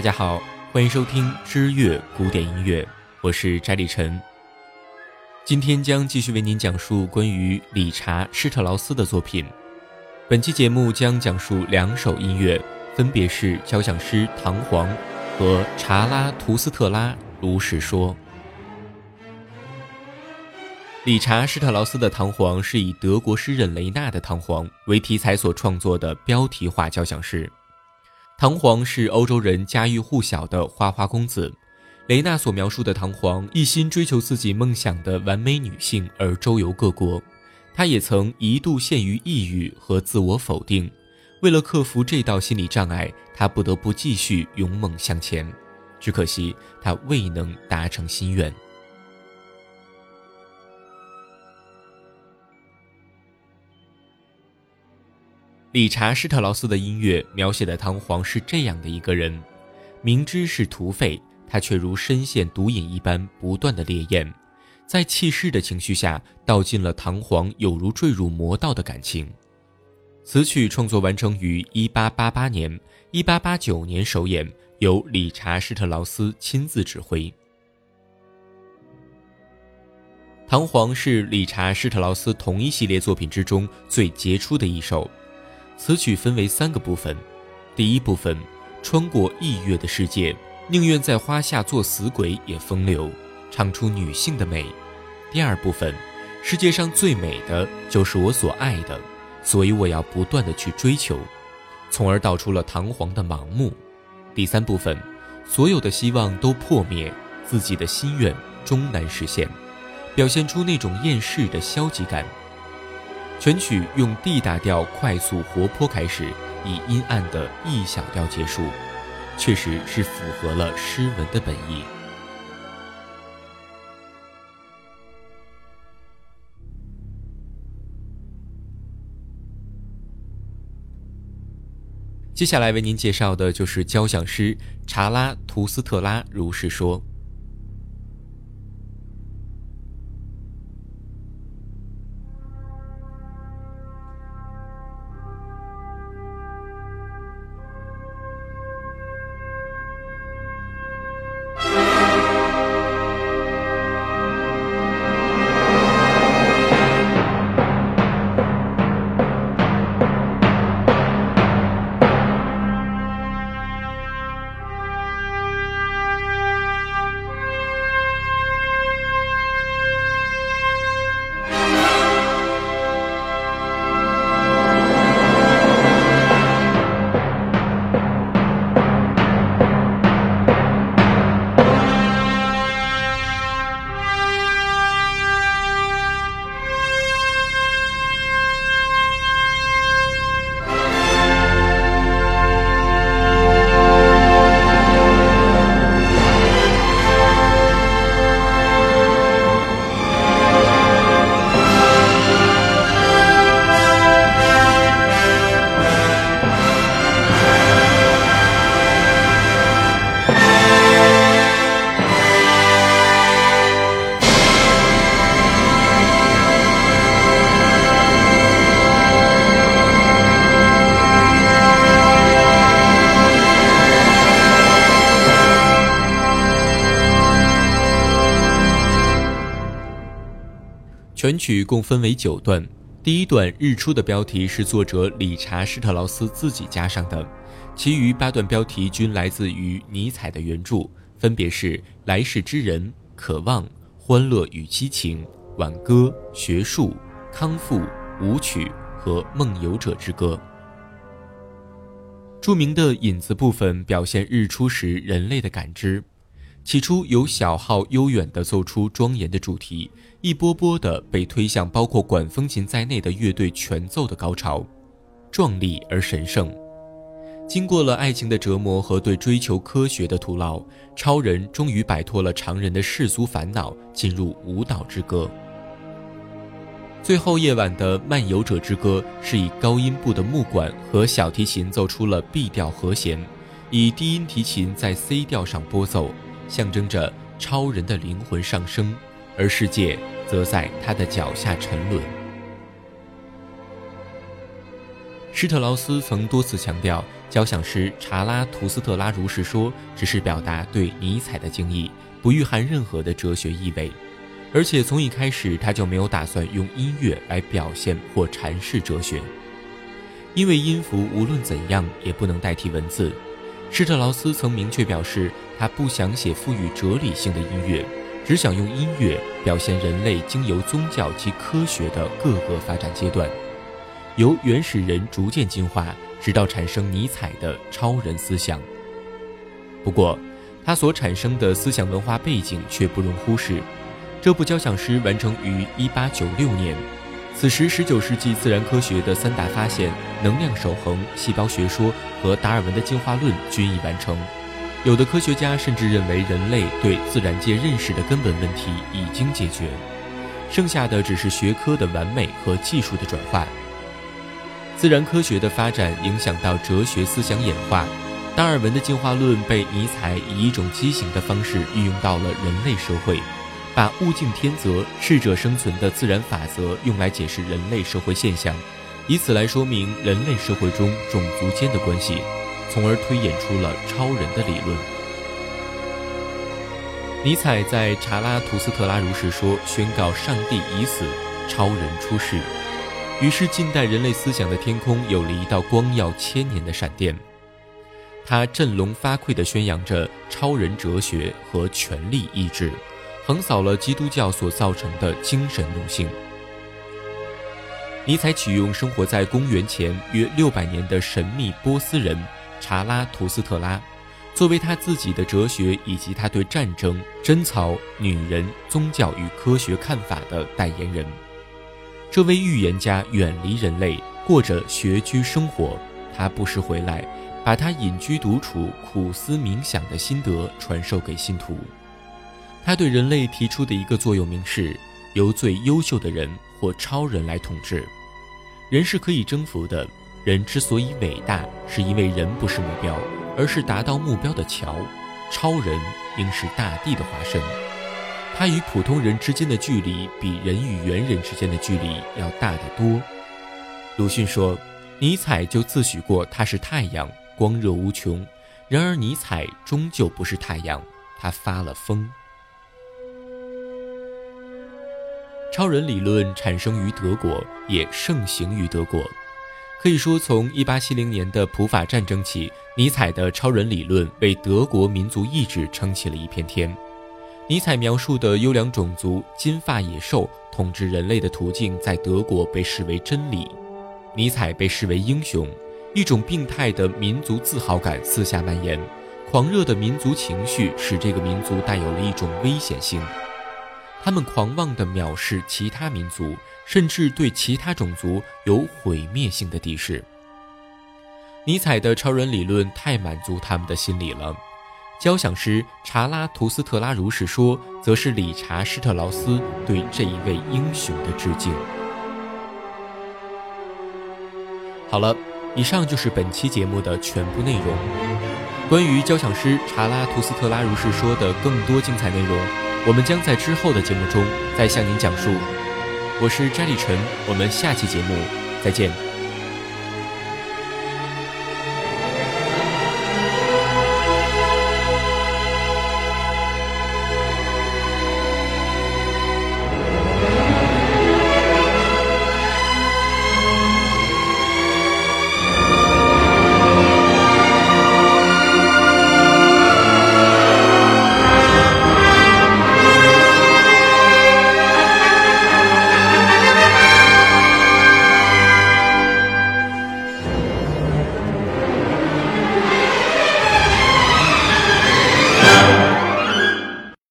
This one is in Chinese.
大家好，欢迎收听知乐古典音乐，我是翟立晨。今天将继续为您讲述关于理查施特劳斯的作品。本期节目将讲述两首音乐，分别是交响诗《唐璜》和《查拉图斯特拉如是说》。理查施特劳斯的《唐璜》是以德国诗人雷纳的《唐璜》为题材所创作的标题化交响诗。唐璜是欧洲人家喻户晓的花花公子，雷纳所描述的唐璜一心追求自己梦想的完美女性而周游各国，他也曾一度陷于抑郁和自我否定，为了克服这道心理障碍，他不得不继续勇猛向前，只可惜他未能达成心愿。理查施特劳斯的音乐描写的唐璜是这样的一个人，明知是土匪，他却如深陷毒瘾一般不断的烈焰，在气势的情绪下道尽了唐璜有如坠入魔道的感情。此曲创作完成于1888年，1889年首演，由理查施特劳斯亲自指挥。唐璜是理查施特劳斯同一系列作品之中最杰出的一首。此曲分为三个部分，第一部分，穿过异域的世界，宁愿在花下做死鬼也风流，唱出女性的美；第二部分，世界上最美的就是我所爱的，所以我要不断的去追求，从而道出了唐璜的盲目；第三部分，所有的希望都破灭，自己的心愿终难实现，表现出那种厌世的消极感。全曲用 D 大调快速活泼开始，以阴暗的 E 小调结束，确实是符合了诗文的本意。接下来为您介绍的就是交响诗《查拉图斯特拉如是说》。全曲共分为九段，第一段《日出》的标题是作者理查施特劳斯自己加上的，其余八段标题均来自于尼采的原著，分别是《来世之人》《渴望》《欢乐与激情》《挽歌》《学术》《康复》《舞曲》和《梦游者之歌》。著名的引子部分表现日出时人类的感知。起初由小号悠远地奏出庄严的主题，一波波地被推向包括管风琴在内的乐队全奏的高潮，壮丽而神圣。经过了爱情的折磨和对追求科学的徒劳，超人终于摆脱了常人的世俗烦恼，进入舞蹈之歌。最后夜晚的漫游者之歌是以高音部的木管和小提琴奏出了 B 调和弦，以低音提琴在 C 调上拨奏。象征着超人的灵魂上升，而世界则在他的脚下沉沦。施特劳斯曾多次强调，交响师查拉图斯特拉如是说只是表达对尼采的敬意，不蕴含任何的哲学意味，而且从一开始他就没有打算用音乐来表现或阐释哲学，因为音符无论怎样也不能代替文字。施特劳斯曾明确表示，他不想写赋予哲理性的音乐，只想用音乐表现人类经由宗教及科学的各个发展阶段，由原始人逐渐进化。直到产生尼采的超人思想。不过，他所产生的思想文化背景却不容忽视。这部交响诗完成于1896年，此时19世纪自然科学的三大发现——能量守恒、细胞学说和达尔文的进化论均已完成。有的科学家甚至认为，人类对自然界认识的根本问题已经解决，剩下的只是学科的完美和技术的转化。自然科学的发展影响到哲学思想演化，达尔文的进化论被尼采以一种畸形的方式运用到了人类社会，把物竞天择、适者生存的自然法则用来解释人类社会现象，以此来说明人类社会中种族间的关系，从而推演出了超人的理论。尼采在《查拉图斯特拉如是说》宣告上帝已死，超人出世。于是，近代人类思想的天空有了一道光耀千年的闪电，它振聋发聩地宣扬着超人哲学和权力意志，横扫了基督教所造成的精神奴性。尼采启用生活在公元前约六百年的神秘波斯人查拉图斯特拉，作为他自己的哲学以及他对战争、贞操、女人、宗教与科学看法的代言人。这位预言家远离人类，过着学居生活。他不时回来，把他隐居独处、苦思冥想的心得传授给信徒。他对人类提出的一个座右铭是：由最优秀的人或超人来统治。人是可以征服的。人之所以伟大，是因为人不是目标，而是达到目标的桥。超人应是大地的化身。他与普通人之间的距离比人与猿人之间的距离要大得多。鲁迅说，尼采就自诩过他是太阳，光热无穷。然而尼采终究不是太阳，他发了疯。超人理论产生于德国，也盛行于德国。可以说，从1870年的普法战争起，尼采的超人理论为德国民族意志撑起了一片天。尼采描述的优良种族金发野兽统治人类的途径，在德国被视为真理。尼采被视为英雄，一种病态的民族自豪感四下蔓延，狂热的民族情绪使这个民族带有了一种危险性。他们狂妄地藐视其他民族，甚至对其他种族有毁灭性的敌视。尼采的超人理论太满足他们的心理了。交响师查拉图斯特拉如是说，则是理查施特劳斯对这一位英雄的致敬。好了，以上就是本期节目的全部内容。关于交响师查拉图斯特拉如是说的更多精彩内容，我们将在之后的节目中再向您讲述。我是詹立晨，我们下期节目再见。